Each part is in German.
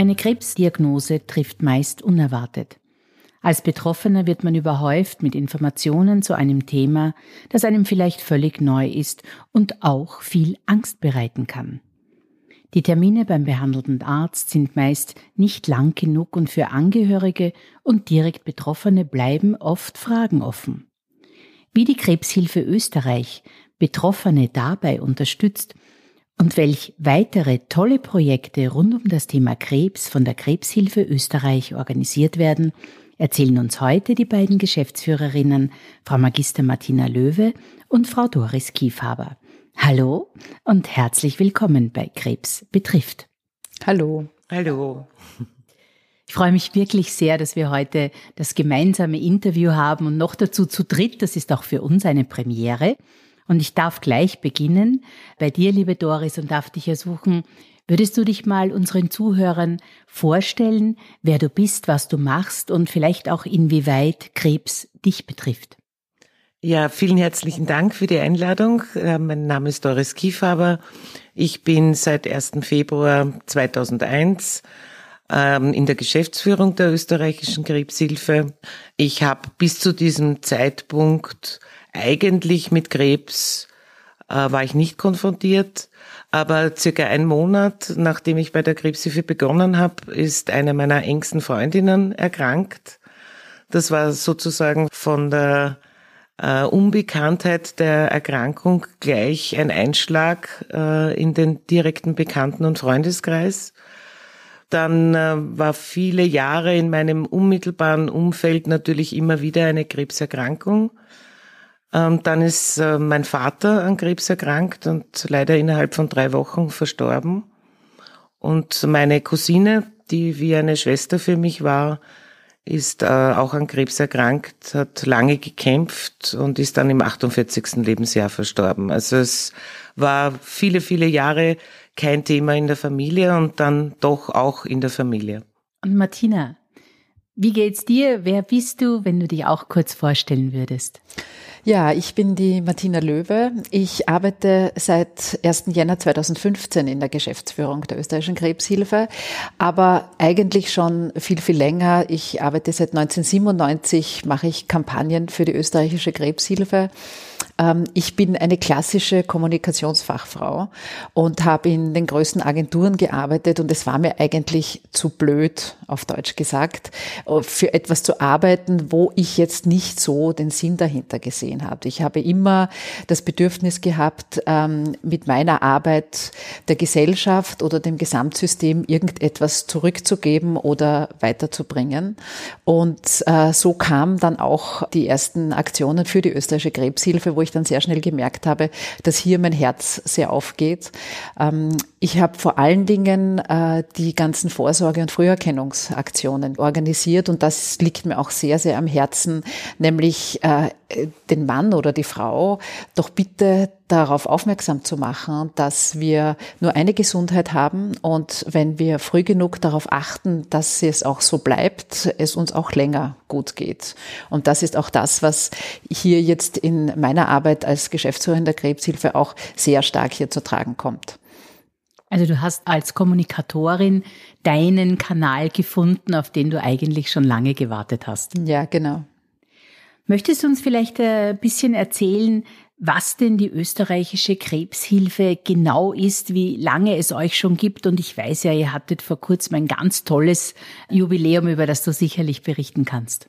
Eine Krebsdiagnose trifft meist unerwartet. Als Betroffener wird man überhäuft mit Informationen zu einem Thema, das einem vielleicht völlig neu ist und auch viel Angst bereiten kann. Die Termine beim behandelnden Arzt sind meist nicht lang genug und für Angehörige und direkt Betroffene bleiben oft Fragen offen. Wie die Krebshilfe Österreich Betroffene dabei unterstützt und welch weitere tolle Projekte rund um das Thema Krebs von der Krebshilfe Österreich organisiert werden, erzählen uns heute die beiden Geschäftsführerinnen, Frau Magister Martina Löwe und Frau Doris Kiefhaber. Hallo und herzlich willkommen bei Krebs betrifft. Hallo. Hallo. Ich freue mich wirklich sehr, dass wir heute das gemeinsame Interview haben und noch dazu zu dritt. Das ist auch für uns eine Premiere. Und ich darf gleich beginnen bei dir, liebe Doris, und darf dich ersuchen, würdest du dich mal unseren Zuhörern vorstellen, wer du bist, was du machst und vielleicht auch inwieweit Krebs dich betrifft? Ja, vielen herzlichen Dank für die Einladung. Äh, mein Name ist Doris Kiefaber. Ich bin seit 1. Februar 2001 ähm, in der Geschäftsführung der österreichischen Krebshilfe. Ich habe bis zu diesem Zeitpunkt eigentlich mit Krebs äh, war ich nicht konfrontiert, aber circa einen Monat nachdem ich bei der Krebshilfe begonnen habe, ist eine meiner engsten Freundinnen erkrankt. Das war sozusagen von der äh, Unbekanntheit der Erkrankung gleich ein Einschlag äh, in den direkten Bekannten- und Freundeskreis. Dann äh, war viele Jahre in meinem unmittelbaren Umfeld natürlich immer wieder eine Krebserkrankung. Ähm, dann ist äh, mein Vater an Krebs erkrankt und leider innerhalb von drei Wochen verstorben. Und meine Cousine, die wie eine Schwester für mich war, ist äh, auch an Krebs erkrankt, hat lange gekämpft und ist dann im 48. Lebensjahr verstorben. Also es war viele, viele Jahre kein Thema in der Familie und dann doch auch in der Familie. Und Martina, wie geht's dir? Wer bist du, wenn du dich auch kurz vorstellen würdest? Ja, ich bin die Martina Löwe. Ich arbeite seit 1. Jänner 2015 in der Geschäftsführung der österreichischen Krebshilfe, aber eigentlich schon viel, viel länger. Ich arbeite seit 1997, mache ich Kampagnen für die österreichische Krebshilfe ich bin eine klassische Kommunikationsfachfrau und habe in den größten Agenturen gearbeitet und es war mir eigentlich zu blöd, auf Deutsch gesagt, für etwas zu arbeiten, wo ich jetzt nicht so den Sinn dahinter gesehen habe. Ich habe immer das Bedürfnis gehabt, ähm, mit meiner Arbeit der Gesellschaft oder dem Gesamtsystem irgendetwas zurückzugeben oder weiterzubringen. Und äh, so kamen dann auch die ersten Aktionen für die österreichische Krebshilfe, wo ich ich dann sehr schnell gemerkt habe, dass hier mein Herz sehr aufgeht. Ähm, ich habe vor allen Dingen äh, die ganzen Vorsorge- und Früherkennungsaktionen organisiert und das liegt mir auch sehr, sehr am Herzen, nämlich äh, den Mann oder die Frau doch bitte darauf aufmerksam zu machen, dass wir nur eine Gesundheit haben und wenn wir früh genug darauf achten, dass es auch so bleibt, es uns auch länger gut geht. Und das ist auch das, was hier jetzt in meiner Arbeit als Geschäftsführerin der Krebshilfe auch sehr stark hier zu tragen kommt. Also du hast als Kommunikatorin deinen Kanal gefunden, auf den du eigentlich schon lange gewartet hast. Ja, genau. Möchtest du uns vielleicht ein bisschen erzählen, was denn die österreichische Krebshilfe genau ist, wie lange es euch schon gibt. Und ich weiß ja, ihr hattet vor kurzem ein ganz tolles Jubiläum, über das du sicherlich berichten kannst.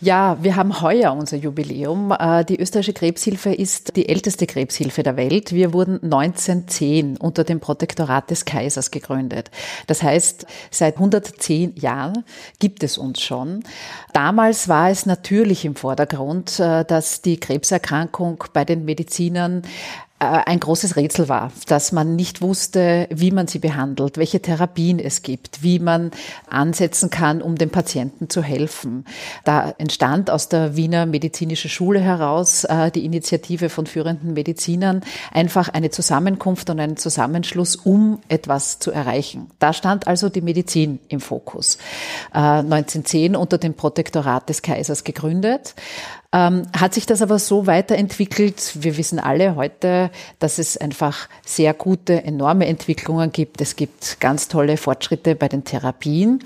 Ja, wir haben heuer unser Jubiläum. Äh, die österreichische Krebshilfe ist die älteste Krebshilfe der Welt. Wir wurden 1910 unter dem Protektorat des Kaisers gegründet. Das heißt, seit 110 Jahren gibt es uns schon. Damals war es natürlich im Vordergrund, äh, dass die Krebserkrankung bei den Medizinern ein großes Rätsel war, dass man nicht wusste, wie man sie behandelt, welche Therapien es gibt, wie man ansetzen kann, um dem Patienten zu helfen. Da entstand aus der Wiener Medizinische Schule heraus äh, die Initiative von führenden Medizinern, einfach eine Zusammenkunft und einen Zusammenschluss, um etwas zu erreichen. Da stand also die Medizin im Fokus. Äh, 1910 unter dem Protektorat des Kaisers gegründet. Ähm, hat sich das aber so weiterentwickelt? Wir wissen alle heute, dass es einfach sehr gute, enorme Entwicklungen gibt. Es gibt ganz tolle Fortschritte bei den Therapien.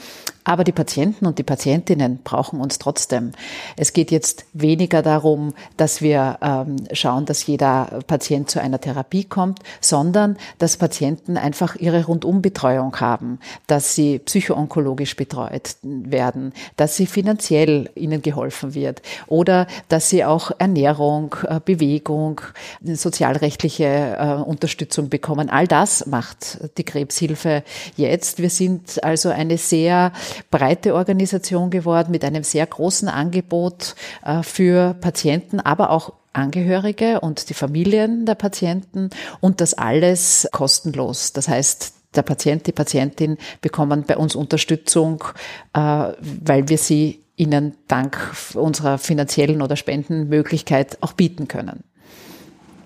Aber die Patienten und die Patientinnen brauchen uns trotzdem. Es geht jetzt weniger darum, dass wir ähm, schauen, dass jeder Patient zu einer Therapie kommt, sondern dass Patienten einfach ihre Rundumbetreuung haben, dass sie psychoonkologisch betreut werden, dass sie finanziell ihnen geholfen wird oder dass sie auch Ernährung, äh, Bewegung, sozialrechtliche äh, Unterstützung bekommen. All das macht die Krebshilfe jetzt. Wir sind also eine sehr breite Organisation geworden mit einem sehr großen Angebot äh, für Patienten, aber auch Angehörige und die Familien der Patienten und das alles kostenlos. Das heißt, der Patient, die Patientin bekommen bei uns Unterstützung, äh, weil wir sie ihnen dank unserer finanziellen oder Spendenmöglichkeit auch bieten können.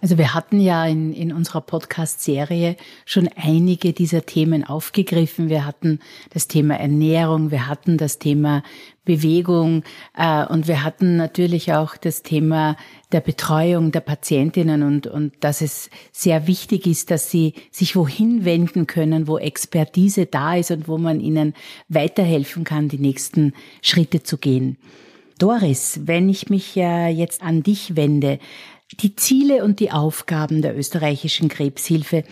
Also wir hatten ja in, in unserer Podcast-Serie schon einige dieser Themen aufgegriffen. Wir hatten das Thema Ernährung, wir hatten das Thema Bewegung äh, und wir hatten natürlich auch das Thema der Betreuung der Patientinnen und, und dass es sehr wichtig ist, dass sie sich wohin wenden können, wo Expertise da ist und wo man ihnen weiterhelfen kann, die nächsten Schritte zu gehen. Doris, wenn ich mich jetzt an dich wende, die Ziele und die Aufgaben der österreichischen Krebshilfe.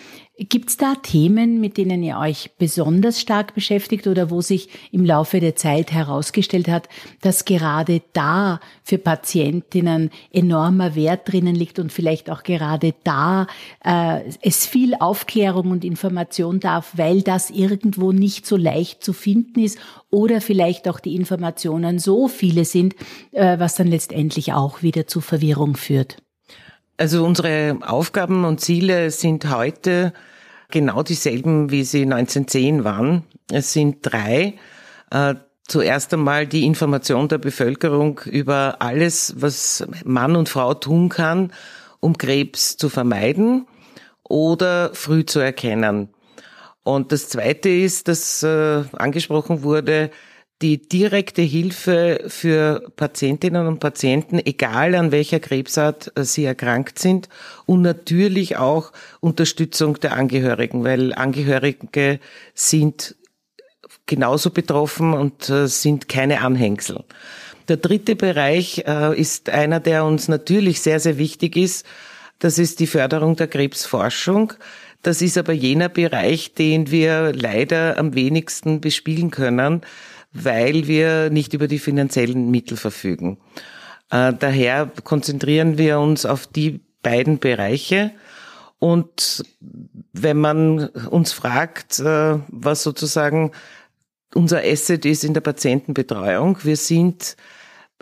Gibt es da Themen, mit denen ihr euch besonders stark beschäftigt oder wo sich im Laufe der Zeit herausgestellt hat, dass gerade da für Patientinnen enormer Wert drinnen liegt und vielleicht auch gerade da äh, es viel Aufklärung und Information darf, weil das irgendwo nicht so leicht zu finden ist oder vielleicht auch die Informationen so viele sind, äh, was dann letztendlich auch wieder zu Verwirrung führt? Also unsere Aufgaben und Ziele sind heute genau dieselben, wie sie 1910 waren. Es sind drei. Äh, zuerst einmal die Information der Bevölkerung über alles, was Mann und Frau tun kann, um Krebs zu vermeiden oder früh zu erkennen. Und das Zweite ist, dass äh, angesprochen wurde, die direkte Hilfe für Patientinnen und Patienten, egal an welcher Krebsart äh, sie erkrankt sind und natürlich auch Unterstützung der Angehörigen, weil Angehörige sind genauso betroffen und äh, sind keine Anhängsel. Der dritte Bereich äh, ist einer, der uns natürlich sehr, sehr wichtig ist. Das ist die Förderung der Krebsforschung. Das ist aber jener Bereich, den wir leider am wenigsten bespielen können weil wir nicht über die finanziellen Mittel verfügen. Äh, daher konzentrieren wir uns auf die beiden Bereiche. Und wenn man uns fragt, äh, was sozusagen unser Asset ist in der Patientenbetreuung, wir sind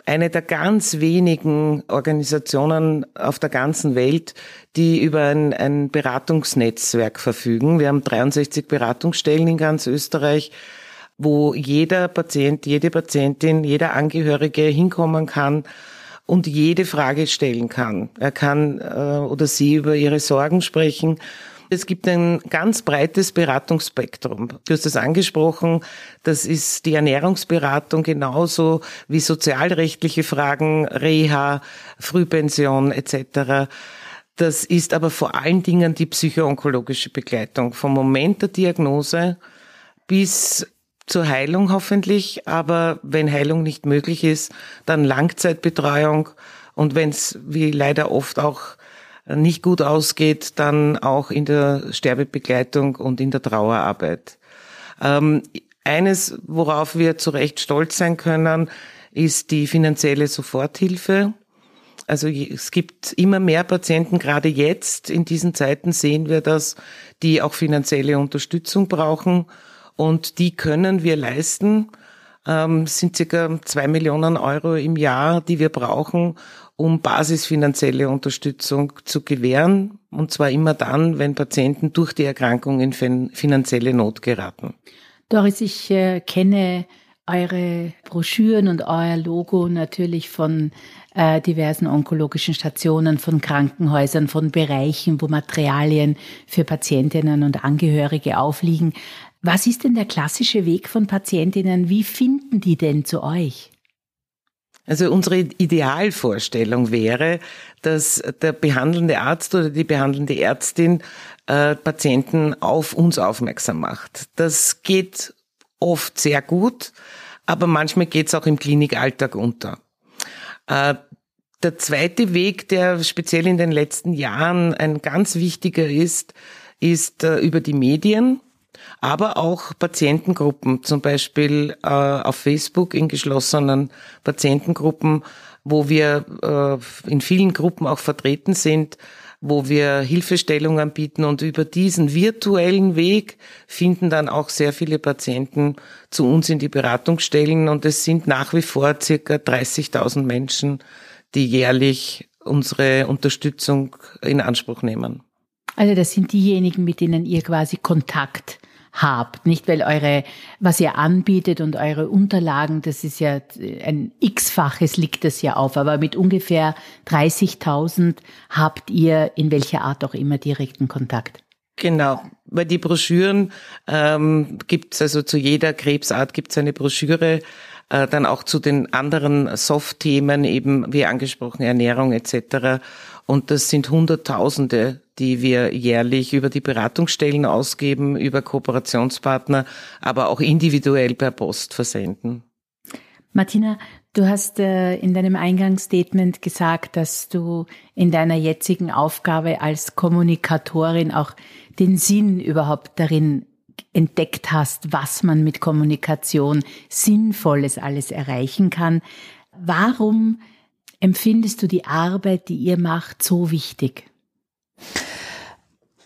eine der ganz wenigen Organisationen auf der ganzen Welt, die über ein, ein Beratungsnetzwerk verfügen. Wir haben 63 Beratungsstellen in ganz Österreich wo jeder Patient, jede Patientin, jeder Angehörige hinkommen kann und jede Frage stellen kann. Er kann äh, oder sie über ihre Sorgen sprechen. Es gibt ein ganz breites Beratungsspektrum. Du hast es angesprochen, das ist die Ernährungsberatung genauso wie sozialrechtliche Fragen, Reha, Frühpension etc. Das ist aber vor allen Dingen die psychoonkologische Begleitung vom Moment der Diagnose bis zur Heilung hoffentlich, aber wenn Heilung nicht möglich ist, dann Langzeitbetreuung und wenn es wie leider oft auch nicht gut ausgeht, dann auch in der Sterbebegleitung und in der Trauerarbeit. Ähm, eines, worauf wir zu Recht stolz sein können, ist die finanzielle Soforthilfe. Also es gibt immer mehr Patienten, gerade jetzt in diesen Zeiten sehen wir das, die auch finanzielle Unterstützung brauchen und die können wir leisten. ähm, sind circa zwei Millionen Euro im Jahr, die wir brauchen, um basisfinanzielle Unterstützung zu gewähren. Und zwar immer dann, wenn Patienten durch die Erkrankung in finanzielle Not geraten. Doris, ich äh, kenne eure Broschüren und euer Logo natürlich von äh, diversen onkologischen Stationen, von Krankenhäusern, von Bereichen, wo Materialien für Patientinnen und Angehörige aufliegen. Was ist denn der klassische Weg von Patientinnen? Wie finden die denn zu euch? Also unsere Idealvorstellung wäre, dass der behandelnde Arzt oder die behandelnde Ärztin äh, Patienten auf uns aufmerksam macht. Das geht oft sehr gut, aber manchmal geht es auch im Klinikalltag unter. Äh, der zweite Weg, der speziell in den letzten Jahren ein ganz wichtiger ist, ist äh, über die Medien aber auch Patientengruppen, zum Beispiel äh, auf Facebook in geschlossenen Patientengruppen, wo wir äh, in vielen Gruppen auch vertreten sind, wo wir Hilfestellung anbieten und über diesen virtuellen Weg finden dann auch sehr viele Patienten zu uns in die Beratungsstellen und es sind nach wie vor circa 30.000 Menschen, die jährlich unsere Unterstützung in Anspruch nehmen. Also das sind diejenigen, mit denen ihr quasi Kontakt habt, nicht weil eure, was ihr anbietet und eure Unterlagen, das ist ja ein x-faches liegt das ja auf, aber mit ungefähr 30.000 habt ihr in welcher Art auch immer direkten Kontakt. Genau, weil die Broschüren ähm, gibt es also zu jeder Krebsart gibt es eine Broschüre, äh, dann auch zu den anderen Soft-Themen eben wie angesprochen Ernährung etc. Und das sind Hunderttausende, die wir jährlich über die Beratungsstellen ausgeben, über Kooperationspartner, aber auch individuell per Post versenden. Martina, du hast äh, in deinem Eingangsstatement gesagt, dass du in deiner jetzigen Aufgabe als Kommunikatorin auch den Sinn überhaupt darin entdeckt hast, was man mit Kommunikation Sinnvolles alles erreichen kann. Warum empfindest du die Arbeit, die ihr macht, so wichtig?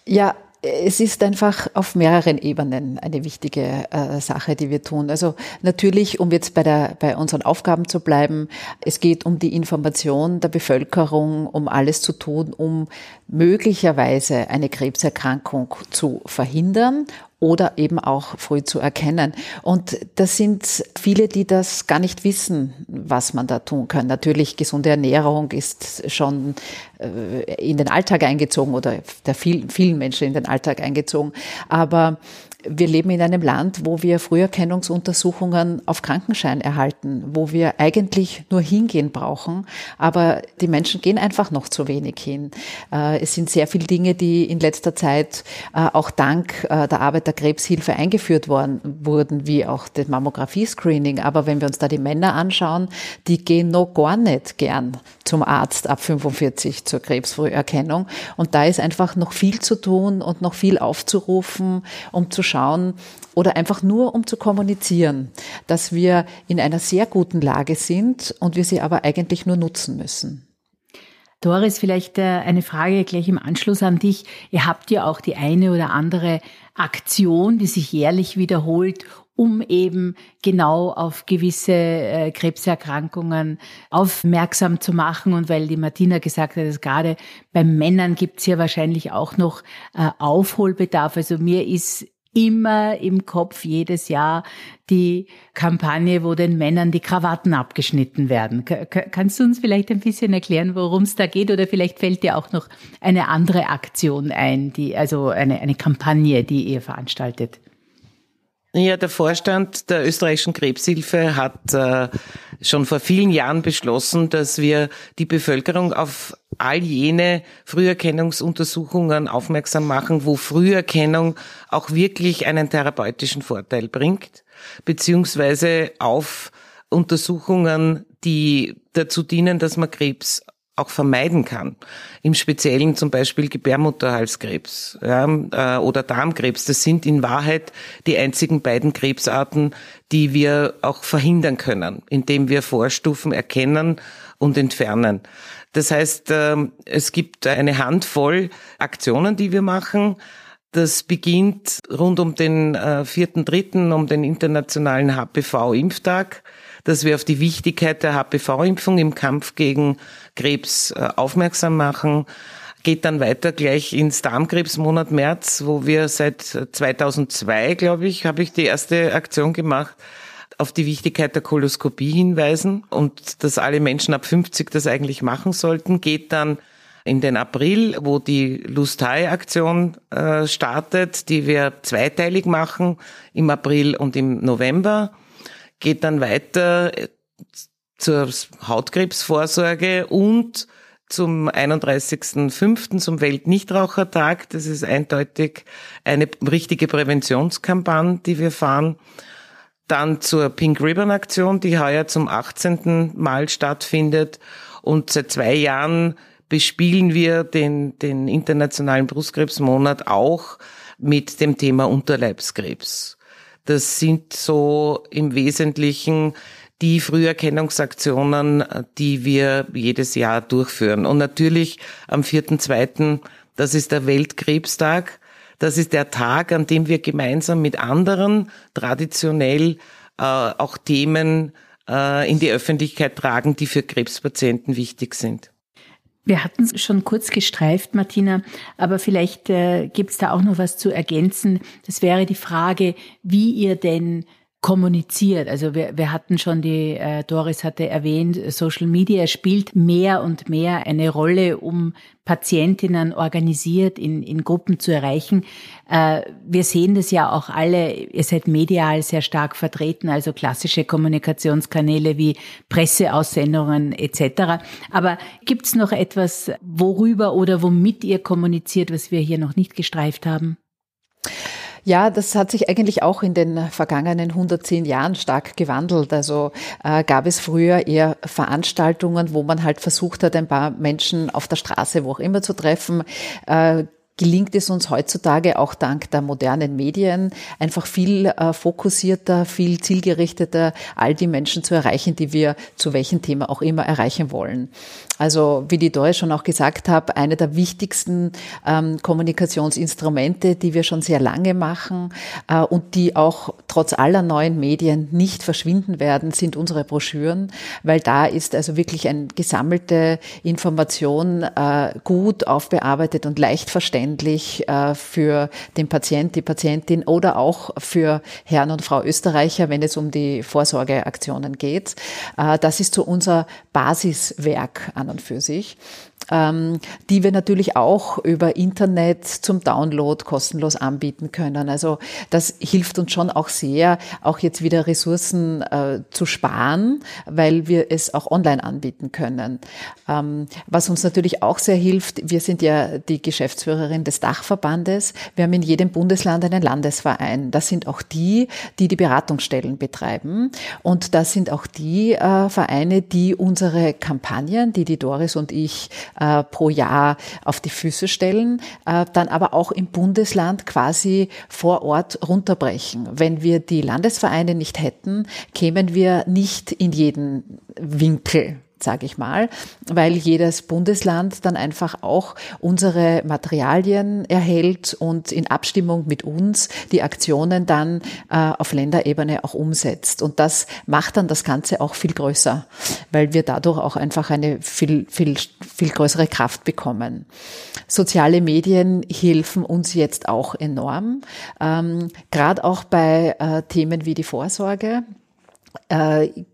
Ja, es ist einfach auf mehreren Ebenen eine wichtige äh, Sache, die wir tun. Also natürlich, um jetzt bei, der, bei unseren Aufgaben zu bleiben, es geht um die Information der Bevölkerung, um alles zu tun, um möglicherweise eine Krebserkrankung zu verhindern oder eben auch früh zu erkennen. Und das sind viele, die das gar nicht wissen, was man da tun kann. Natürlich, gesunde Ernährung ist schon äh, in den Alltag eingezogen oder der vielen, vielen Menschen in den Alltag eingezogen. Aber wir leben in einem Land, wo wir Früherkennungsuntersuchungen auf Krankenschein erhalten, wo wir eigentlich nur hingehen brauchen, aber die Menschen gehen einfach noch zu wenig hin. Äh, es sind sehr viele Dinge, die in letzter Zeit äh, auch dank äh, der Arbeit der Krebshilfe eingeführt worden wurden, wie auch das Mammographie-Screening. Aber wenn wir uns da die Männer anschauen, die gehen noch gar nicht gern zum Arzt ab 45 zur Krebsfrüherkennung. Und da ist einfach noch viel zu tun und noch viel aufzurufen, um zu schauen oder einfach nur um zu kommunizieren, dass wir in einer sehr guten Lage sind und wir sie aber eigentlich nur nutzen müssen. Doris, vielleicht äh, eine Frage gleich im Anschluss an dich. Ihr habt ja auch die eine oder andere Aktion, die sich jährlich wiederholt, um eben genau auf gewisse äh, Krebserkrankungen aufmerksam zu machen. Und weil die Martina gesagt hat, dass gerade bei Männern gibt es ja wahrscheinlich auch noch äh, Aufholbedarf. Also mir ist immer im Kopf jedes Jahr die Kampagne, wo den Männern die Krawatten abgeschnitten werden. kannst du uns vielleicht ein bisschen erklären, worum es da geht? Oder vielleicht fällt dir auch noch eine andere Aktion ein, die, also eine, eine Kampagne, die ihr veranstaltet? Ja, der Vorstand der österreichischen Krebshilfe hat äh, schon vor vielen Jahren beschlossen, dass wir die Bevölkerung auf all jene Früherkennungsuntersuchungen aufmerksam machen, wo Früherkennung auch wirklich einen therapeutischen Vorteil bringt, beziehungsweise auf Untersuchungen, die dazu dienen, dass man Krebs auch vermeiden kann. Im Speziellen zum Beispiel Gebärmutterhalskrebs ja, äh, oder Darmkrebs. Das sind in Wahrheit die einzigen beiden Krebsarten, die wir auch verhindern können, indem wir Vorstufen erkennen und entfernen. Das heißt, äh, es gibt eine Handvoll Aktionen, die wir machen. Das beginnt rund um den äh, vierten, dritten, um den internationalen HPV-Impftag, dass wir auf die Wichtigkeit der HPV-Impfung im Kampf gegen Krebs äh, aufmerksam machen. Geht dann weiter gleich ins Darmkrebsmonat März, wo wir seit 2002, glaube ich, habe ich die erste Aktion gemacht, auf die Wichtigkeit der Koloskopie hinweisen und dass alle Menschen ab 50 das eigentlich machen sollten. Geht dann in den April, wo die Lustai-Aktion äh, startet, die wir zweiteilig machen, im April und im November. Geht dann weiter äh, zur Hautkrebsvorsorge und zum 31.05. zum Weltnichtrauchertag. Das ist eindeutig eine richtige Präventionskampagne, die wir fahren. Dann zur Pink Ribbon Aktion, die heuer zum 18. Mal stattfindet. Und seit zwei Jahren bespielen wir den, den Internationalen Brustkrebsmonat auch mit dem Thema Unterleibskrebs. Das sind so im Wesentlichen die Früherkennungsaktionen, die wir jedes Jahr durchführen. Und natürlich am 4.2., das ist der Weltkrebstag. Das ist der Tag, an dem wir gemeinsam mit anderen traditionell äh, auch Themen äh, in die Öffentlichkeit tragen, die für Krebspatienten wichtig sind. Wir hatten es schon kurz gestreift, Martina, aber vielleicht äh, gibt es da auch noch was zu ergänzen. Das wäre die Frage, wie ihr denn kommuniziert. Also wir, wir hatten schon die, äh, Doris hatte erwähnt, Social Media spielt mehr und mehr eine Rolle, um Patientinnen organisiert in, in Gruppen zu erreichen. Äh, wir sehen das ja auch alle, ihr seid medial sehr stark vertreten, also klassische Kommunikationskanäle wie Presseaussendungen etc. Aber gibt es noch etwas, worüber oder womit ihr kommuniziert, was wir hier noch nicht gestreift haben? Ja, das hat sich eigentlich auch in den vergangenen 110 Jahren stark gewandelt. Also äh, gab es früher eher Veranstaltungen, wo man halt versucht hat, ein paar Menschen auf der Straße, wo auch immer zu treffen. Äh, gelingt es uns heutzutage auch dank der modernen Medien einfach viel äh, fokussierter, viel zielgerichteter all die Menschen zu erreichen, die wir zu welchem Thema auch immer erreichen wollen. Also wie die Doris schon auch gesagt hat, eine der wichtigsten ähm, Kommunikationsinstrumente, die wir schon sehr lange machen äh, und die auch trotz aller neuen Medien nicht verschwinden werden, sind unsere Broschüren, weil da ist also wirklich eine gesammelte Information äh, gut aufbearbeitet und leicht verständlich äh, für den Patient, die Patientin oder auch für Herrn und Frau Österreicher, wenn es um die Vorsorgeaktionen geht. Äh, das ist so unser Basiswerk an und für sich ähm, die wir natürlich auch über Internet zum Download kostenlos anbieten können. Also das hilft uns schon auch sehr, auch jetzt wieder Ressourcen äh, zu sparen, weil wir es auch online anbieten können. Ähm, was uns natürlich auch sehr hilft, wir sind ja die Geschäftsführerin des Dachverbandes. Wir haben in jedem Bundesland einen Landesverein. Das sind auch die, die die Beratungsstellen betreiben. Und das sind auch die äh, Vereine, die unsere Kampagnen, die die Doris und ich äh, pro Jahr auf die Füße stellen, äh, dann aber auch im Bundesland quasi vor Ort runterbrechen. Wenn wir die Landesvereine nicht hätten, kämen wir nicht in jeden Winkel sage ich mal, weil jedes Bundesland dann einfach auch unsere Materialien erhält und in Abstimmung mit uns die Aktionen dann äh, auf Länderebene auch umsetzt. Und das macht dann das Ganze auch viel größer, weil wir dadurch auch einfach eine viel, viel, viel größere Kraft bekommen. Soziale Medien helfen uns jetzt auch enorm, ähm, gerade auch bei äh, Themen wie die Vorsorge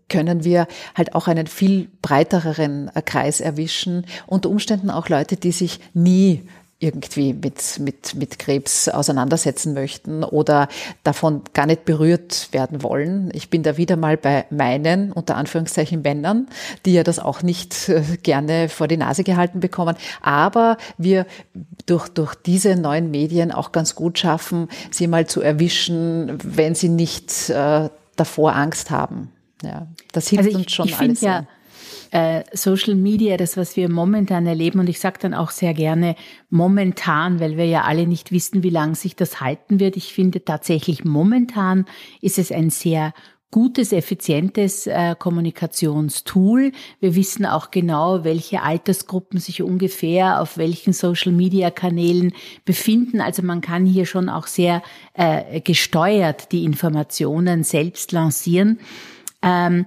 können wir halt auch einen viel breiteren äh, Kreis erwischen. Unter Umständen auch Leute, die sich nie irgendwie mit, mit, mit Krebs auseinandersetzen möchten oder davon gar nicht berührt werden wollen. Ich bin da wieder mal bei meinen, unter Anführungszeichen, Männern, die ja das auch nicht äh, gerne vor die Nase gehalten bekommen. Aber wir durch, durch diese neuen Medien auch ganz gut schaffen, sie mal zu erwischen, wenn sie nicht äh, davor Angst haben. Ja, das hilft also ich, uns schon ich alles. Ja, äh, Social Media, das, was wir momentan erleben, und ich sage dann auch sehr gerne momentan, weil wir ja alle nicht wissen, wie lange sich das halten wird. Ich finde tatsächlich momentan ist es ein sehr gutes, effizientes äh, Kommunikationstool. Wir wissen auch genau, welche Altersgruppen sich ungefähr auf welchen Social-Media-Kanälen befinden. Also man kann hier schon auch sehr äh, gesteuert die Informationen selbst lancieren. Ähm,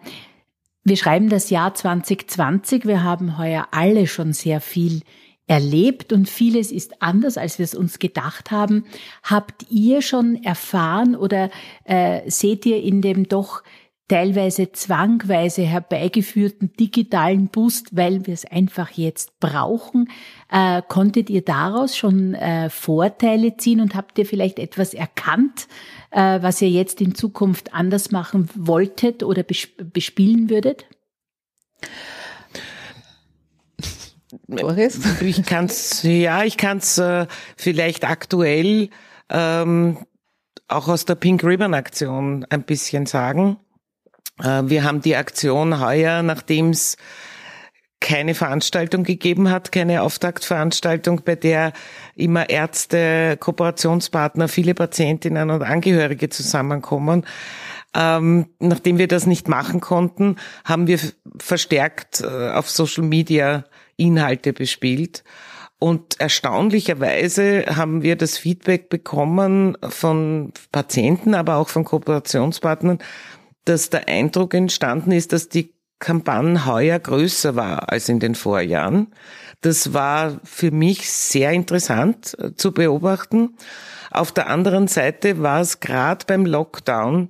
wir schreiben das Jahr 2020. Wir haben heuer alle schon sehr viel erlebt und vieles ist anders, als wir es uns gedacht haben. Habt ihr schon erfahren oder äh, seht ihr in dem doch teilweise zwangweise herbeigeführten digitalen Boost, weil wir es einfach jetzt brauchen. Äh, konntet ihr daraus schon äh, Vorteile ziehen und habt ihr vielleicht etwas erkannt, äh, was ihr jetzt in Zukunft anders machen wolltet oder bespielen würdet? Boris? Ich kann's, ja, ich kann's äh, vielleicht aktuell ähm, auch aus der Pink Ribbon Aktion ein bisschen sagen. Äh, wir haben die Aktion heuer, nachdem es keine Veranstaltung gegeben hat, keine Auftaktveranstaltung, bei der immer Ärzte, Kooperationspartner, viele Patientinnen und Angehörige zusammenkommen. Ähm, nachdem wir das nicht machen konnten, haben wir verstärkt äh, auf Social Media Inhalte bespielt. Und erstaunlicherweise haben wir das Feedback bekommen von Patienten, aber auch von Kooperationspartnern, dass der Eindruck entstanden ist, dass die Kampagne heuer größer war als in den Vorjahren. Das war für mich sehr interessant äh, zu beobachten. Auf der anderen Seite war es gerade beim Lockdown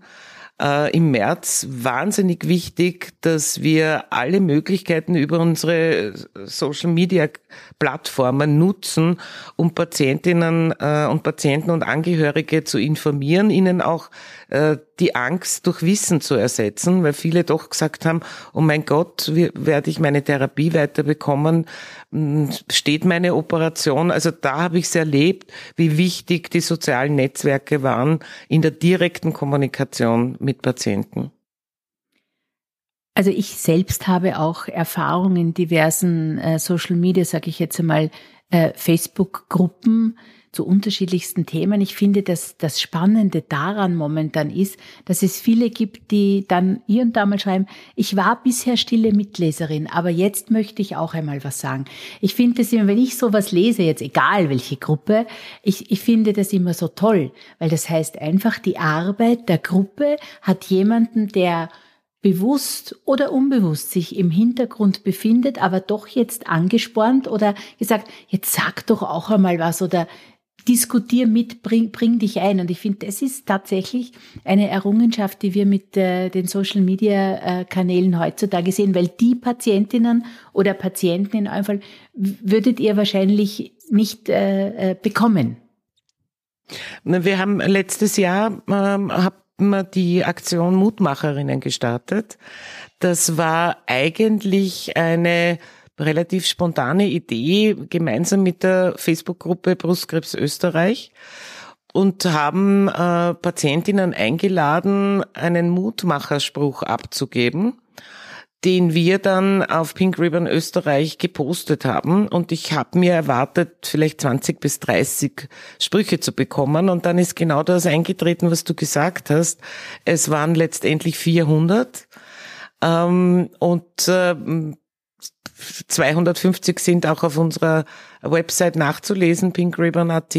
äh, im März wahnsinnig wichtig, dass wir alle Möglichkeiten über unsere Social-Media-Plattformen nutzen, um Patientinnen äh, und Patienten und Angehörige zu informieren, ihnen auch äh, die Angst durch Wissen zu ersetzen, weil viele doch gesagt haben, oh mein Gott, wie werde ich meine Therapie weiterbekommen? Hm, steht meine Operation? Also da habe ich es erlebt, wie wichtig die sozialen Netzwerke waren in der direkten Kommunikation mit Patienten. Also ich selbst habe auch Erfahrungen in diversen äh, Social Media, sage ich jetzt einmal, äh, Facebook-Gruppen zu unterschiedlichsten Themen. Ich finde, dass das Spannende daran momentan ist, dass es viele gibt, die dann hier und da mal schreiben, ich war bisher stille Mitleserin, aber jetzt möchte ich auch einmal was sagen. Ich finde es immer, wenn ich sowas lese, jetzt egal welche Gruppe, ich, ich finde das immer so toll, weil das heißt einfach, die Arbeit der Gruppe hat jemanden, der bewusst oder unbewusst sich im Hintergrund befindet, aber doch jetzt angespornt oder gesagt, jetzt sag doch auch einmal was oder diskutier mit, bring, bring dich ein. Und ich finde, das ist tatsächlich eine Errungenschaft, die wir mit äh, den Social-Media-Kanälen heutzutage sehen, weil die Patientinnen oder Patienten in eurem Fall würdet ihr wahrscheinlich nicht äh, äh bekommen. Wir haben letztes Jahr ähm, haben wir die Aktion Mutmacherinnen gestartet. Das war eigentlich eine relativ spontane Idee gemeinsam mit der Facebook-Gruppe Brustkrebs Österreich und haben äh, Patientinnen eingeladen, einen Mutmacherspruch abzugeben, den wir dann auf Pink Ribbon Österreich gepostet haben. Und ich habe mir erwartet, vielleicht 20 bis 30 Sprüche zu bekommen. Und dann ist genau das eingetreten, was du gesagt hast. Es waren letztendlich 400. Ähm, und äh, 250 sind auch auf unserer Website nachzulesen, pinkribbon.at.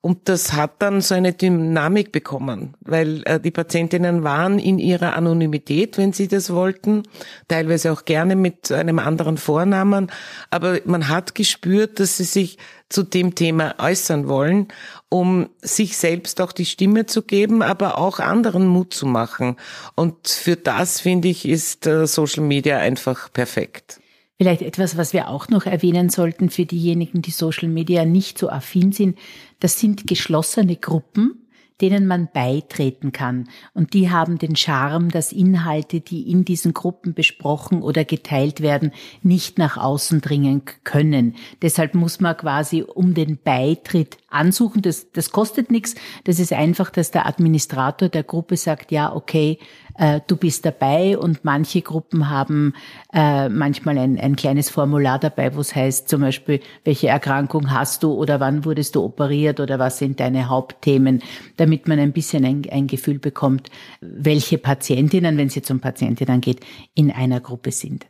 Und das hat dann so eine Dynamik bekommen, weil äh, die Patientinnen waren in ihrer Anonymität, wenn sie das wollten, teilweise auch gerne mit einem anderen Vornamen. Aber man hat gespürt, dass sie sich zu dem Thema äußern wollen, um sich selbst auch die Stimme zu geben, aber auch anderen Mut zu machen. Und für das, finde ich, ist äh, Social Media einfach perfekt. Vielleicht etwas, was wir auch noch erwähnen sollten für diejenigen, die Social Media nicht so affin sind. Das sind geschlossene Gruppen, denen man beitreten kann. Und die haben den Charme, dass Inhalte, die in diesen Gruppen besprochen oder geteilt werden, nicht nach außen dringen können. Deshalb muss man quasi um den Beitritt ansuchen. Das, das kostet nichts. Das ist einfach, dass der Administrator der Gruppe sagt, ja, okay, äh, du bist dabei und manche Gruppen haben äh, manchmal ein, ein kleines Formular dabei, wo es heißt zum Beispiel, welche Erkrankung hast du oder wann wurdest du operiert oder was sind deine Hauptthemen, damit man ein bisschen ein, ein Gefühl bekommt, welche Patientinnen, wenn es jetzt um Patientinnen geht, in einer Gruppe sind.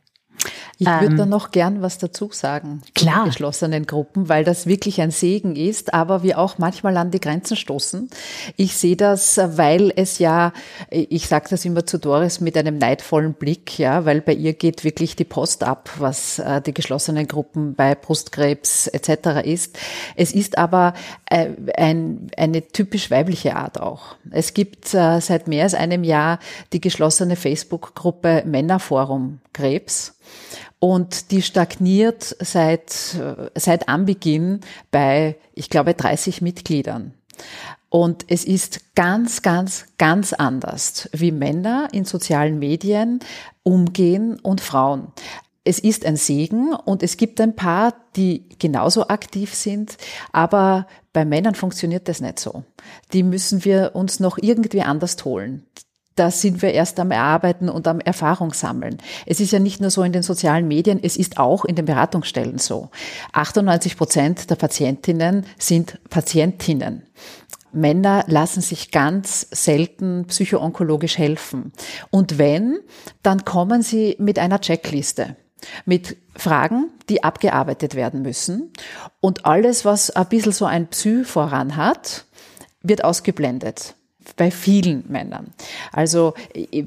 Ich würde ähm, da noch gern was dazu sagen. Klar. geschlossenen Gruppen, weil das wirklich ein Segen ist, aber wir auch manchmal an die Grenzen stoßen. Ich sehe das, weil es ja, ich sage das immer zu Doris mit einem neidvollen Blick, ja, weil bei ihr geht wirklich die Post ab, was äh, die geschlossenen Gruppen bei Brustkrebs etc. ist. Es ist aber äh, ein, eine typisch weibliche Art auch. Es gibt äh, seit mehr als einem Jahr die geschlossene Facebook-Gruppe Männerforum Krebs. Und die stagniert seit, seit Anbeginn bei, ich glaube, 30 Mitgliedern. Und es ist ganz, ganz, ganz anders, wie Männer in sozialen Medien umgehen und Frauen. Es ist ein Segen und es gibt ein paar, die genauso aktiv sind, aber bei Männern funktioniert das nicht so. Die müssen wir uns noch irgendwie anders holen da sind wir erst am Erarbeiten und am Erfahrung sammeln. Es ist ja nicht nur so in den sozialen Medien, es ist auch in den Beratungsstellen so. 98 Prozent der Patientinnen sind Patientinnen. Männer lassen sich ganz selten psychoonkologisch helfen. Und wenn, dann kommen sie mit einer Checkliste mit Fragen, die abgearbeitet werden müssen. Und alles, was ein bisschen so ein Psy voran hat, wird ausgeblendet bei vielen Männern. Also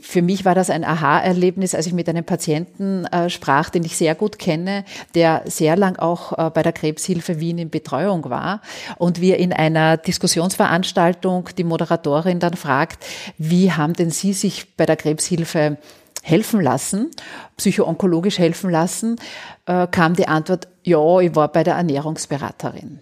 für mich war das ein Aha-Erlebnis, als ich mit einem Patienten äh, sprach, den ich sehr gut kenne, der sehr lang auch äh, bei der Krebshilfe Wien in Betreuung war und wir in einer Diskussionsveranstaltung die Moderatorin dann fragt, wie haben denn Sie sich bei der Krebshilfe helfen lassen, psychoonkologisch helfen lassen, äh, kam die Antwort, ja, ich war bei der Ernährungsberaterin.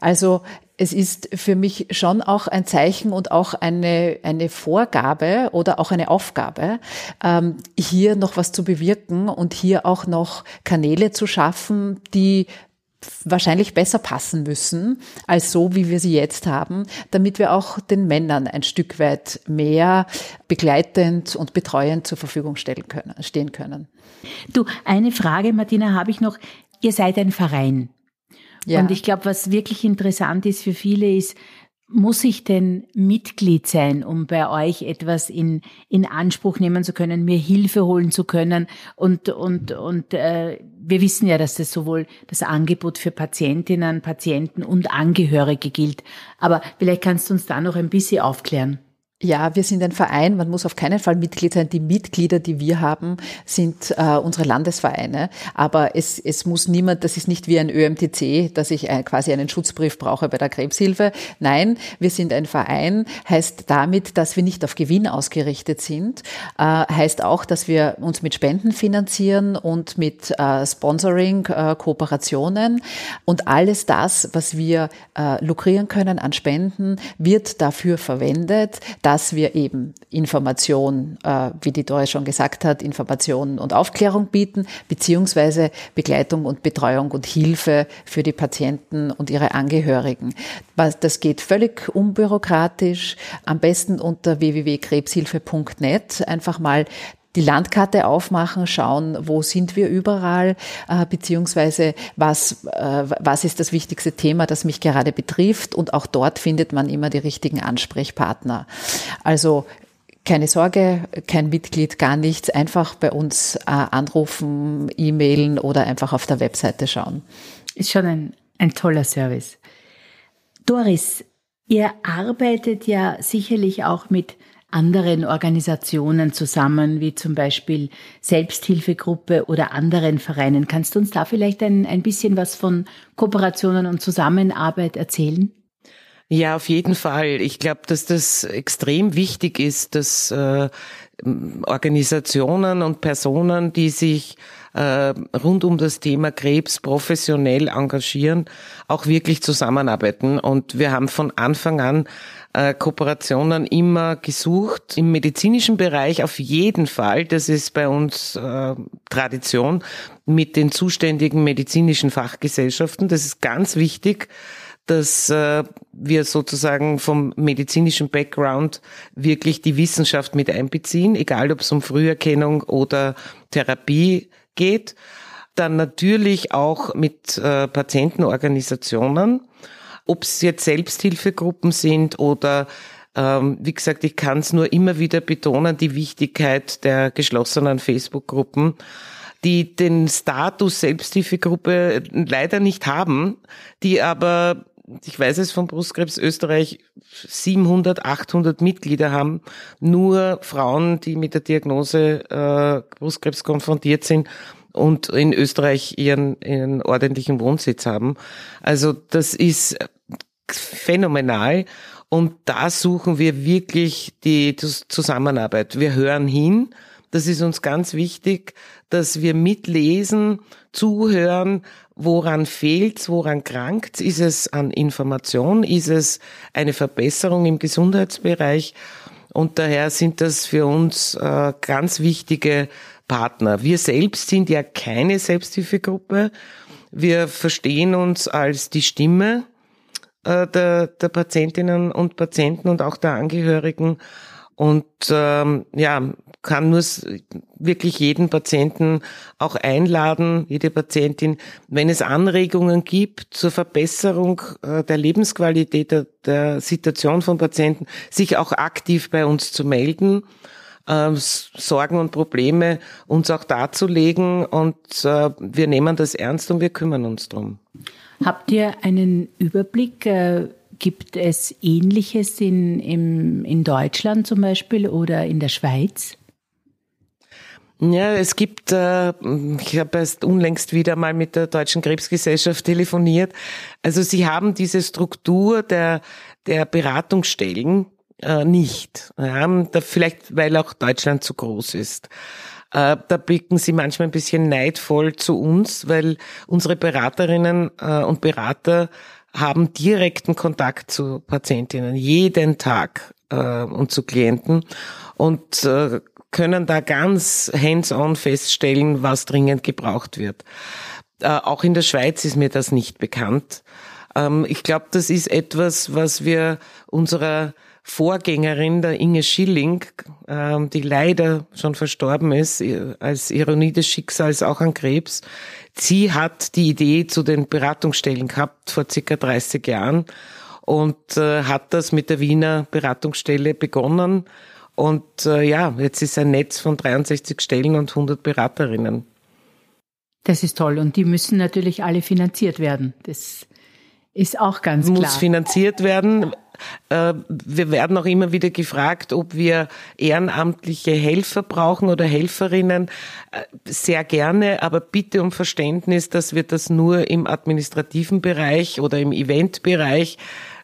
Also es ist für mich schon auch ein Zeichen und auch eine, eine Vorgabe oder auch eine Aufgabe, ähm, hier noch was zu bewirken und hier auch noch Kanäle zu schaffen, die wahrscheinlich besser passen müssen als so, wie wir sie jetzt haben, damit wir auch den Männern ein Stück weit mehr begleitend und betreuend zur Verfügung stellen können, stehen können. Du, eine Frage, Martina, habe ich noch. Ihr seid ein Verein. Ja. Und ich glaube, was wirklich interessant ist für viele ist, muss ich denn Mitglied sein, um bei euch etwas in, in Anspruch nehmen zu können, mir Hilfe holen zu können? Und, und, und äh, wir wissen ja, dass das sowohl das Angebot für Patientinnen, Patienten und Angehörige gilt. Aber vielleicht kannst du uns da noch ein bisschen aufklären. Ja, wir sind ein Verein. Man muss auf keinen Fall Mitglied sein. Die Mitglieder, die wir haben, sind äh, unsere Landesvereine. Aber es, es muss niemand, das ist nicht wie ein ÖMTC, dass ich ein, quasi einen Schutzbrief brauche bei der Krebshilfe. Nein, wir sind ein Verein, heißt damit, dass wir nicht auf Gewinn ausgerichtet sind. Äh, heißt auch, dass wir uns mit Spenden finanzieren und mit äh, Sponsoring, äh, Kooperationen. Und alles das, was wir äh, lukrieren können an Spenden, wird dafür verwendet, dass wir eben Information, äh, wie die Doris schon gesagt hat, Information und Aufklärung bieten, beziehungsweise Begleitung und Betreuung und Hilfe für die Patienten und ihre Angehörigen. Das geht völlig unbürokratisch, am besten unter www.krebshilfe.net einfach mal die Landkarte aufmachen, schauen, wo sind wir überall, äh, beziehungsweise was, äh, was ist das wichtigste Thema, das mich gerade betrifft. Und auch dort findet man immer die richtigen Ansprechpartner. Also keine Sorge, kein Mitglied, gar nichts. Einfach bei uns äh, anrufen, e-mailen oder einfach auf der Webseite schauen. Ist schon ein, ein toller Service. Doris, ihr arbeitet ja sicherlich auch mit anderen Organisationen zusammen, wie zum Beispiel Selbsthilfegruppe oder anderen Vereinen. Kannst du uns da vielleicht ein, ein bisschen was von Kooperationen und Zusammenarbeit erzählen? Ja, auf jeden Fall. Ich glaube, dass das extrem wichtig ist, dass äh, Organisationen und Personen, die sich äh, rund um das Thema Krebs professionell engagieren, auch wirklich zusammenarbeiten. Und wir haben von Anfang an Kooperationen immer gesucht. Im medizinischen Bereich auf jeden Fall, das ist bei uns äh, Tradition, mit den zuständigen medizinischen Fachgesellschaften. Das ist ganz wichtig dass äh, wir sozusagen vom medizinischen Background wirklich die Wissenschaft mit einbeziehen, egal ob es um Früherkennung oder Therapie geht. Dann natürlich auch mit äh, Patientenorganisationen, ob es jetzt Selbsthilfegruppen sind oder ähm, wie gesagt, ich kann es nur immer wieder betonen, die Wichtigkeit der geschlossenen Facebook-Gruppen die den Status Selbsthilfegruppe leider nicht haben, die aber ich weiß es von Brustkrebs Österreich, 700, 800 Mitglieder haben, nur Frauen, die mit der Diagnose äh, Brustkrebs konfrontiert sind und in Österreich ihren, ihren ordentlichen Wohnsitz haben. Also das ist phänomenal. Und da suchen wir wirklich die Zusammenarbeit. Wir hören hin, das ist uns ganz wichtig, dass wir mitlesen, zuhören, woran fehlt's, woran krankt's, ist es an Information, ist es eine Verbesserung im Gesundheitsbereich? Und daher sind das für uns äh, ganz wichtige Partner. Wir selbst sind ja keine Selbsthilfegruppe. Wir verstehen uns als die Stimme äh, der, der Patientinnen und Patienten und auch der Angehörigen und ähm, ja, kann nur wirklich jeden Patienten auch einladen, jede Patientin, wenn es Anregungen gibt zur Verbesserung äh, der Lebensqualität der, der Situation von Patienten, sich auch aktiv bei uns zu melden. Äh, Sorgen und Probleme uns auch darzulegen und äh, wir nehmen das ernst und wir kümmern uns drum. Habt ihr einen Überblick, äh, Gibt es Ähnliches in, im, in Deutschland zum Beispiel oder in der Schweiz? Ja, es gibt, äh, ich habe erst unlängst wieder mal mit der Deutschen Krebsgesellschaft telefoniert. Also sie haben diese Struktur der, der Beratungsstellen äh, nicht. Ja, da vielleicht, weil auch Deutschland zu groß ist. Äh, da blicken sie manchmal ein bisschen neidvoll zu uns, weil unsere Beraterinnen äh, und Berater haben direkten Kontakt zu Patientinnen jeden Tag äh, und zu Klienten und äh, können da ganz hands-on feststellen, was dringend gebraucht wird. Äh, auch in der Schweiz ist mir das nicht bekannt. Ähm, ich glaube, das ist etwas, was wir unserer Vorgängerin, der Inge Schilling, ähm, die leider schon verstorben ist, als Ironie des Schicksals auch an Krebs. Sie hat die Idee zu den Beratungsstellen gehabt vor circa 30 Jahren und äh, hat das mit der Wiener Beratungsstelle begonnen. Und äh, ja, jetzt ist ein Netz von 63 Stellen und 100 Beraterinnen. Das ist toll. Und die müssen natürlich alle finanziert werden. Das ist auch ganz Muss klar. Muss finanziert werden. Äh, wir werden auch immer wieder gefragt, ob wir ehrenamtliche Helfer brauchen oder Helferinnen. Äh, sehr gerne, aber bitte um Verständnis, dass wir das nur im administrativen Bereich oder im Eventbereich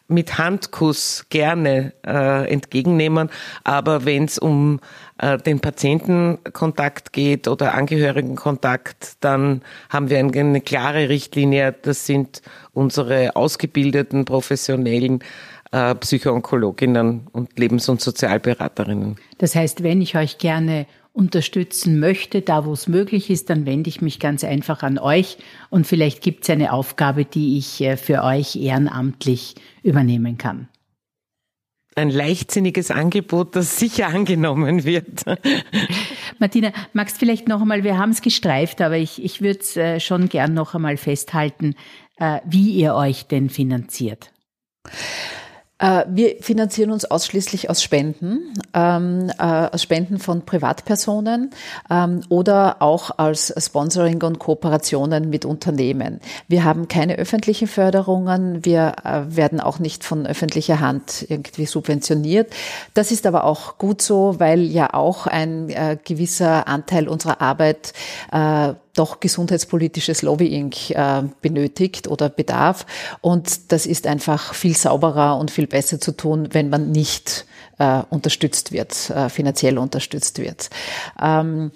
mit Handkuss gerne äh, entgegennehmen. Aber wenn es um äh, den Patientenkontakt geht oder Angehörigenkontakt, dann haben wir eine, klare Richtlinie. Das sind unsere ausgebildeten professionellen äh, Psychoonkologinnen und Lebens- und Sozialberaterinnen. Das heißt, wenn ich euch gerne unterstützen möchte, da wo es möglich ist, dann wende ich mich ganz einfach an euch und vielleicht gibt es eine Aufgabe, die ich äh, für euch ehrenamtlich übernehmen kann. Ein leichtsinniges Angebot, das sicher angenommen wird. Martina, magst vielleicht noch einmal, wir haben es gestreift, aber ich, ich würde es äh, schon gern noch einmal festhalten, äh, wie ihr euch denn finanziert. Äh, wir finanzieren uns ausschließlich aus Spenden, ähm, äh, aus Spenden von Privatpersonen ähm, oder auch als Sponsoring und Kooperationen mit Unternehmen. Wir haben keine öffentlichen Förderungen, wir äh, werden auch nicht von öffentlicher Hand irgendwie subventioniert. Das ist aber auch gut so, weil ja auch ein gewisser Anteil unserer Arbeit doch gesundheitspolitisches Lobbying äh, benötigt oder bedarf. Und das ist einfach viel sauberer und viel besser zu tun, wenn man nicht äh, unterstützt wird, äh, finanziell unterstützt wird. Ähm,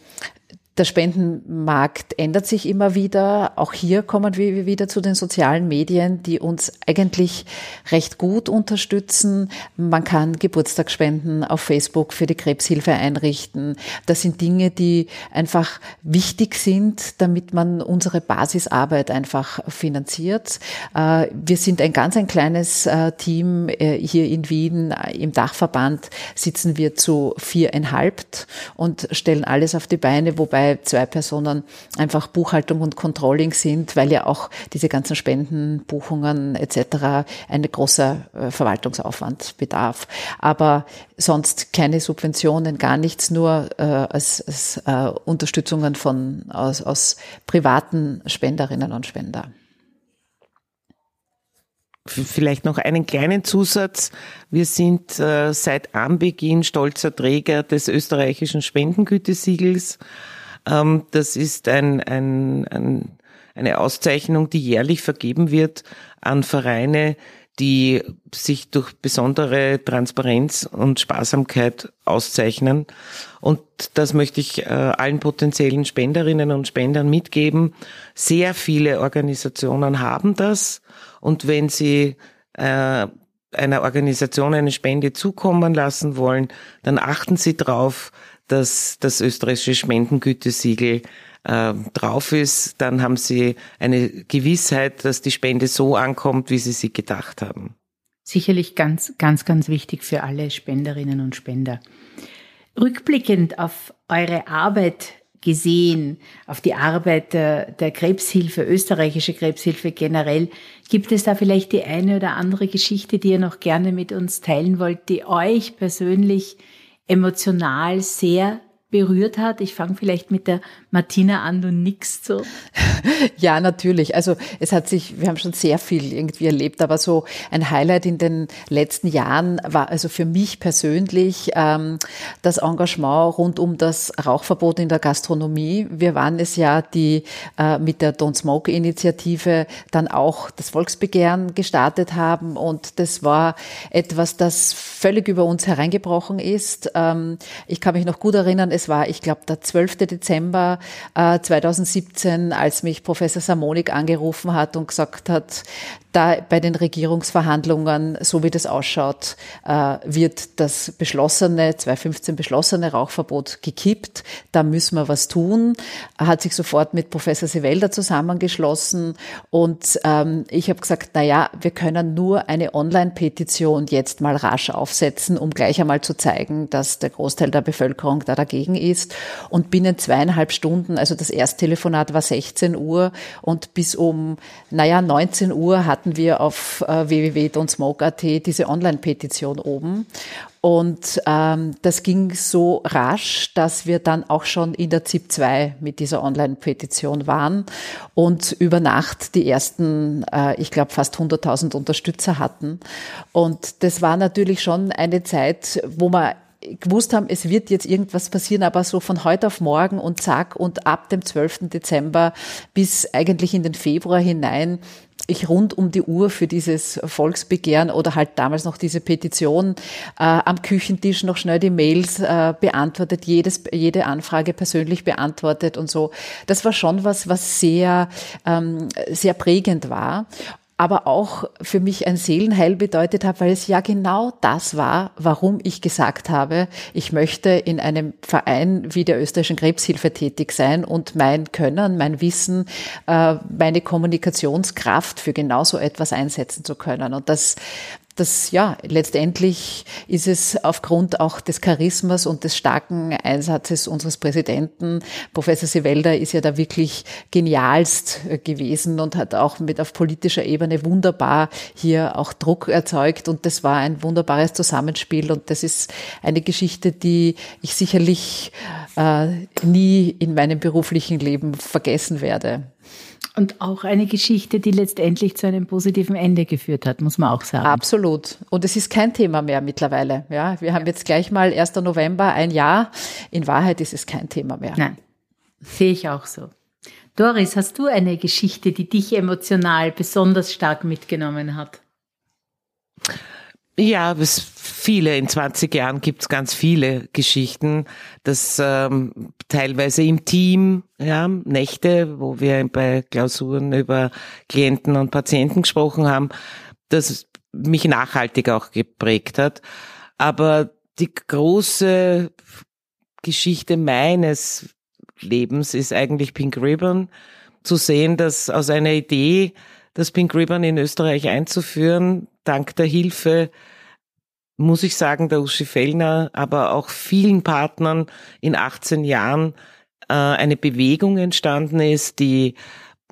der Spendenmarkt ändert sich immer wieder. Auch hier kommen wir wieder zu den sozialen Medien, die uns eigentlich recht gut unterstützen. Man kann Geburtstagsspenden auf Facebook für die Krebshilfe einrichten. Das sind Dinge, die einfach wichtig sind, damit man unsere Basisarbeit einfach finanziert. Äh, wir sind ein ganz ein kleines äh, Team äh, hier in Wien. Im Dachverband sitzen wir zu viereinhalb und stellen alles auf die Beine, wobei zwei Personen einfach Buchhaltung und Controlling sind, weil ja auch diese ganzen Spenden, Buchungen etc. eine große Verwaltungsaufwand bedarf. Aber sonst keine Subventionen, gar nichts, nur äh, als, als äh, Unterstützungen von aus, aus privaten Spenderinnen und Spender. Vielleicht noch einen kleinen Zusatz. Wir sind äh, seit Anbeginn stolzer Träger des österreichischen Spendengütesiegels. Ähm, das ist ein, ein, ein, eine Auszeichnung, die jährlich vergeben wird an Vereine, die sich durch besondere Transparenz und Sparsamkeit auszeichnen. Und das möchte ich äh, allen potenziellen Spenderinnen und Spendern mitgeben. Sehr viele Organisationen haben das. Und wenn sie äh, einer Organisation eine Spende zukommen lassen wollen, dann achten sie darauf, dass das österreichische Spendengütesiegel äh, drauf ist, dann haben sie eine Gewissheit, dass die Spende so ankommt, wie sie sie gedacht haben. Sicherlich ganz, ganz, ganz wichtig für alle Spenderinnen und Spender. Rückblickend auf eure Arbeit gesehen, auf die Arbeit der, der Krebshilfe, österreichische Krebshilfe generell, gibt es da vielleicht die eine oder andere Geschichte, die ihr noch gerne mit uns teilen wollt, die euch persönlich emotional sehr berührt hat? Ich fange vielleicht mit der Martina an, du nix so. Ja, natürlich. Also es hat sich, wir haben schon sehr viel irgendwie erlebt, aber so ein Highlight in den letzten Jahren war also für mich persönlich ähm, das Engagement rund um das Rauchverbot in der Gastronomie. Wir waren es ja, die äh, mit der Don't Smoke Initiative dann auch das Volksbegehren gestartet haben und das war etwas, das völlig über uns hereingebrochen ist. Ähm, ich kann mich noch gut erinnern, es war, ich glaube, der 12. Dezember äh, 2017, als mich Professor Samonik angerufen hat und gesagt hat, da bei den Regierungsverhandlungen, so wie das ausschaut, äh, wird das beschlossene, 2015 beschlossene Rauchverbot gekippt. Da müssen wir was tun. Hat sich sofort mit Professor Sevelda zusammengeschlossen und ähm, ich habe gesagt, na ja, wir können nur eine Online-Petition jetzt mal rasch aufsetzen, um gleich einmal zu zeigen, dass der Großteil der Bevölkerung da dagegen ist. Und binnen zweieinhalb Stunden, also das Ersttelefonat war 16 Uhr und bis um, naja, 19 Uhr hatten hatten wir auf äh, www.don'tsmoke.at diese Online-Petition oben. Und ähm, das ging so rasch, dass wir dann auch schon in der ZIP 2 mit dieser Online-Petition waren und über Nacht die ersten, äh, ich glaube, fast 100.000 Unterstützer hatten. Und das war natürlich schon eine Zeit, wo man gewusst haben, es wird jetzt irgendwas passieren, aber so von heute auf morgen und zack und ab dem 12. Dezember bis eigentlich in den Februar hinein ich rund um die Uhr für dieses Volksbegehren oder halt damals noch diese Petition äh, am Küchentisch noch schnell die Mails äh, beantwortet, jedes, jede Anfrage persönlich beantwortet und so. Das war schon was, was sehr, ähm, sehr prägend war aber auch für mich ein Seelenheil bedeutet hat, weil es ja genau das war, warum ich gesagt habe, ich möchte in einem Verein wie der österreichischen Krebshilfe tätig sein und mein Können, mein Wissen, äh, meine Kommunikationskraft für genau so etwas einsetzen zu können. Und das, das, ja, letztendlich ist es aufgrund auch des Charismas und des starken Einsatzes unseres Präsidenten, Professor Sevelda ist ja da wirklich genialst gewesen und hat auch mit auf politischer Ebene wunderbar hier auch Druck erzeugt und das war ein wunderbares Zusammenspiel und das ist eine Geschichte, die ich sicherlich äh, nie in meinem beruflichen Leben vergessen werde. Und auch eine Geschichte, die letztendlich zu einem positiven Ende geführt hat, muss man auch sagen. Absolut. Und es ist kein Thema mehr mittlerweile. Ja, wir haben jetzt gleich mal 1. November, ein Jahr. In Wahrheit ist es kein Thema mehr. Nein. Sehe ich auch so. Doris, hast du eine Geschichte, die dich emotional besonders stark mitgenommen hat? Ja, es viele. In 20 Jahren gibt's ganz viele Geschichten, das ähm, teilweise im Team, ja, Nächte, wo wir bei Klausuren über Klienten und Patienten gesprochen haben, das mich nachhaltig auch geprägt hat. Aber die große Geschichte meines Lebens ist eigentlich Pink Ribbon. Zu sehen, dass aus einer Idee, das Pink Ribbon in Österreich einzuführen, dank der Hilfe, muss ich sagen, der Uschi Fellner, aber auch vielen Partnern in 18 Jahren äh, eine Bewegung entstanden ist, die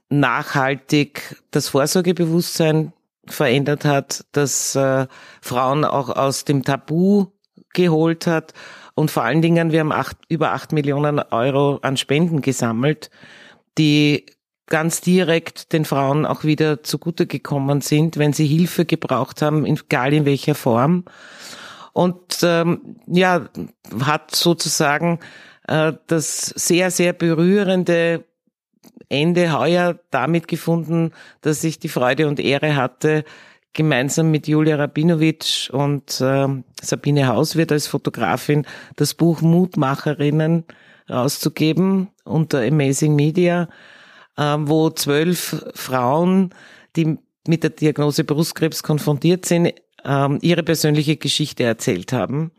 nachhaltig das Vorsorgebewusstsein verändert hat, dass äh, Frauen auch aus dem Tabu geholt hat. Und vor allen Dingen, wir haben acht, über acht Millionen Euro an Spenden gesammelt, die ganz direkt den Frauen auch wieder zugute gekommen sind, wenn sie Hilfe gebraucht haben, egal in welcher Form. Und ähm, ja, hat sozusagen äh, das sehr, sehr berührende Ende heuer damit gefunden, dass ich die Freude und Ehre hatte, gemeinsam mit Julia Rabinowitsch und äh, Sabine Hauswirt als Fotografin das Buch Mutmacherinnen rauszugeben unter Amazing Media, wo zwölf Frauen, die mit der Diagnose Brustkrebs konfrontiert sind, äh, ihre persönliche Geschichte erzählt haben.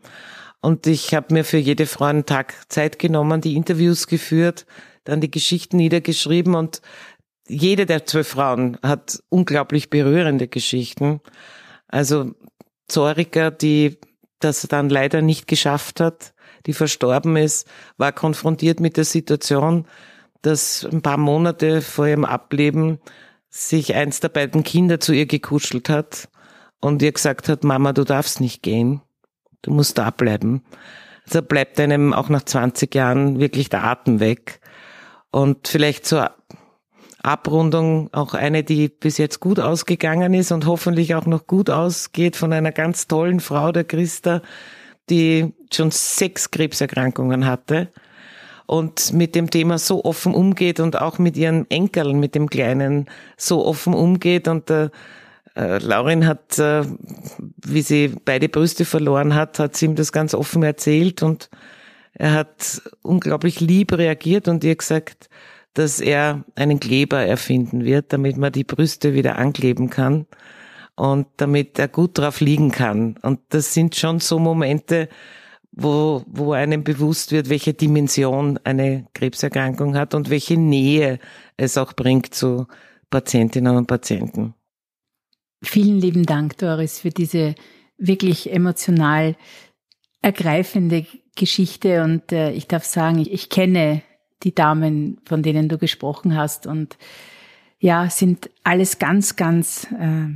Und ich habe mir für jede Frau einen Tag Zeit genommen, die Interviews geführt, dann die Geschichten niedergeschrieben und jede der zwölf Frauen hat unglaublich berührende Geschichten. Also Zorika, die das dann leider nicht geschafft hat, die verstorben ist, war konfrontiert mit der Situation, dass ein paar Monate vor ihrem Ableben sich eins der beiden Kinder zu ihr gekuschelt hat und ihr gesagt hat, Mama, du darfst nicht gehen, du musst da bleiben. Also bleibt einem auch nach 20 Jahren wirklich der Atem weg. Und vielleicht zur Abrundung auch eine, die bis jetzt gut ausgegangen ist und hoffentlich auch noch gut ausgeht von einer ganz tollen Frau, der Christa, die schon sechs Krebserkrankungen hatte und mit dem Thema so offen umgeht und auch mit ihren Enkeln, mit dem Kleinen so offen umgeht und der äh, Laurin hat, äh, wie sie beide Brüste verloren hat, hat sie ihm das ganz offen erzählt und er hat unglaublich lieb reagiert und ihr gesagt, dass er einen Kleber erfinden wird, damit man die Brüste wieder ankleben kann und damit er gut drauf liegen kann. Und das sind schon so Momente, wo, wo einem bewusst wird, welche Dimension eine Krebserkrankung hat und welche Nähe es auch bringt zu Patientinnen und Patienten. Vielen lieben Dank, Doris, für diese wirklich emotional ergreifende Geschichte. Und äh, ich darf sagen, ich, ich kenne die Damen, von denen du gesprochen hast. Und ja, sind alles ganz, ganz äh,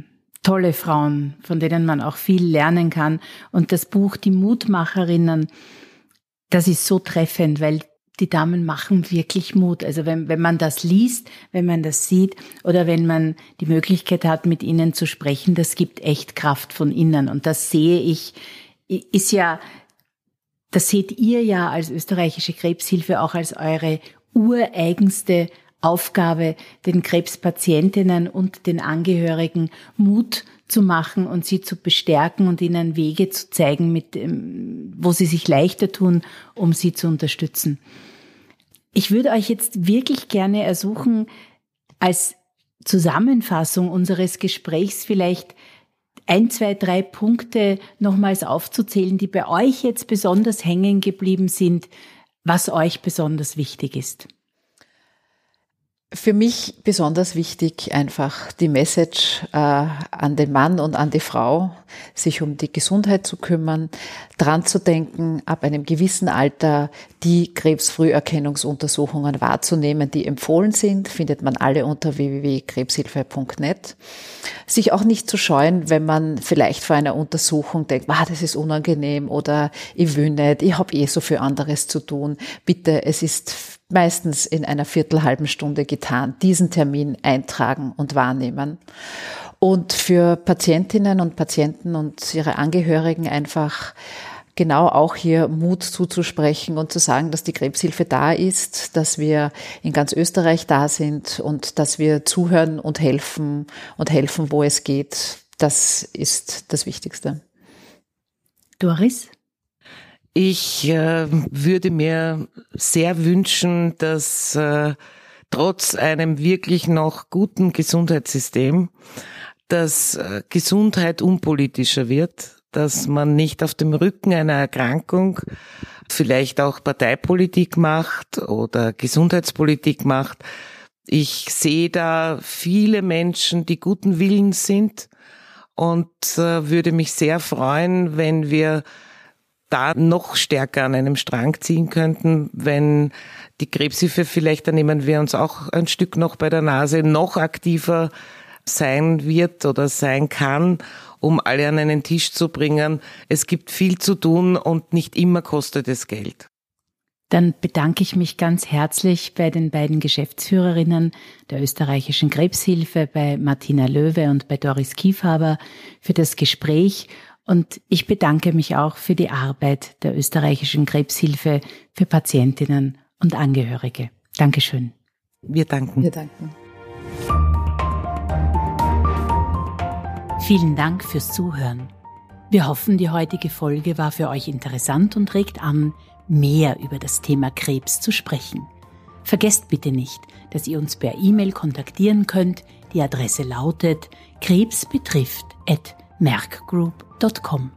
tolle Frauen, von denen man auch viel lernen kann. Und das Buch Die Mutmacherinnen, das ist so treffend, weil die Damen machen wirklich Mut. Also wenn, wenn man das liest, wenn man das sieht oder wenn man die Möglichkeit hat, mit ihnen zu sprechen, das gibt echt Kraft von innen. Und das sehe ich, ist ja das seht ihr ja als österreichische Krebshilfe auch als eure ureigenste Aufgabe, den Krebspatientinnen und den Angehörigen Mut zu machen und sie zu bestärken und ihnen Wege zu zeigen, mit, wo sie sich leichter tun, um sie zu unterstützen. Ich würde euch jetzt wirklich gerne ersuchen, als Zusammenfassung unseres Gesprächs vielleicht ein, zwei, drei Punkte nochmals aufzuzählen, die bei euch jetzt besonders hängen geblieben sind, was euch besonders wichtig ist. Für mich besonders wichtig einfach die Message äh, an den Mann und an die Frau, sich um die Gesundheit zu kümmern, dran zu denken, ab einem gewissen Alter die Krebsfrüherkennungsuntersuchungen wahrzunehmen, die empfohlen sind, findet man alle unter www.krebshilfe.net. Sich auch nicht zu scheuen, wenn man vielleicht vor einer Untersuchung denkt, ah, das ist unangenehm oder ich will nicht, ich habe eh so viel anderes zu tun. Bitte, es ist meistens in einer viertelhalben Stunde getan, diesen Termin eintragen und wahrnehmen. Und für Patientinnen und Patienten und ihre Angehörigen einfach genau auch hier Mut zuzusprechen und zu sagen, dass die Krebshilfe da ist, dass wir in ganz Österreich da sind und dass wir zuhören und helfen und helfen, wo es geht. Das ist das Wichtigste. Doris? Ich äh, würde mir sehr wünschen, dass äh, trotz einem wirklich noch guten Gesundheitssystem, dass äh, Gesundheit unpolitischer wird, dass man nicht auf dem Rücken einer Erkrankung vielleicht auch Parteipolitik macht oder Gesundheitspolitik macht. Ich sehe da viele Menschen, die guten Willens sind und äh, würde mich sehr freuen, wenn wir da noch stärker an einem Strang ziehen könnten, wenn die Krebshilfe vielleicht, da nehmen wir uns auch ein Stück noch bei der Nase, noch aktiver sein wird oder sein kann, um alle an einen Tisch zu bringen. Es gibt viel zu tun und nicht immer kostet es Geld. Dann bedanke ich mich ganz herzlich bei den beiden Geschäftsführerinnen der österreichischen Krebshilfe, bei Martina Löwe und bei Doris Kiefhaber für das Gespräch und ich bedanke mich auch für die Arbeit der österreichischen Krebshilfe für Patientinnen und Angehörige. Dankeschön. Wir danken. Wir danken. Vielen Dank fürs Zuhören. Wir hoffen, die heutige Folge war für euch interessant und regt an, mehr über das Thema Krebs zu sprechen. Vergesst bitte nicht, dass ihr uns per E-Mail kontaktieren könnt. Die Adresse lautet krebsbetrifft@merckgroup.com.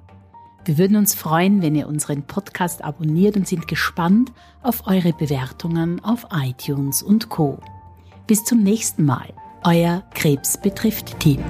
Wir würden uns freuen, wenn ihr unseren Podcast abonniert und sind gespannt auf eure Bewertungen auf iTunes und Co. Bis zum nächsten Mal. Euer Krebs betrifft Team.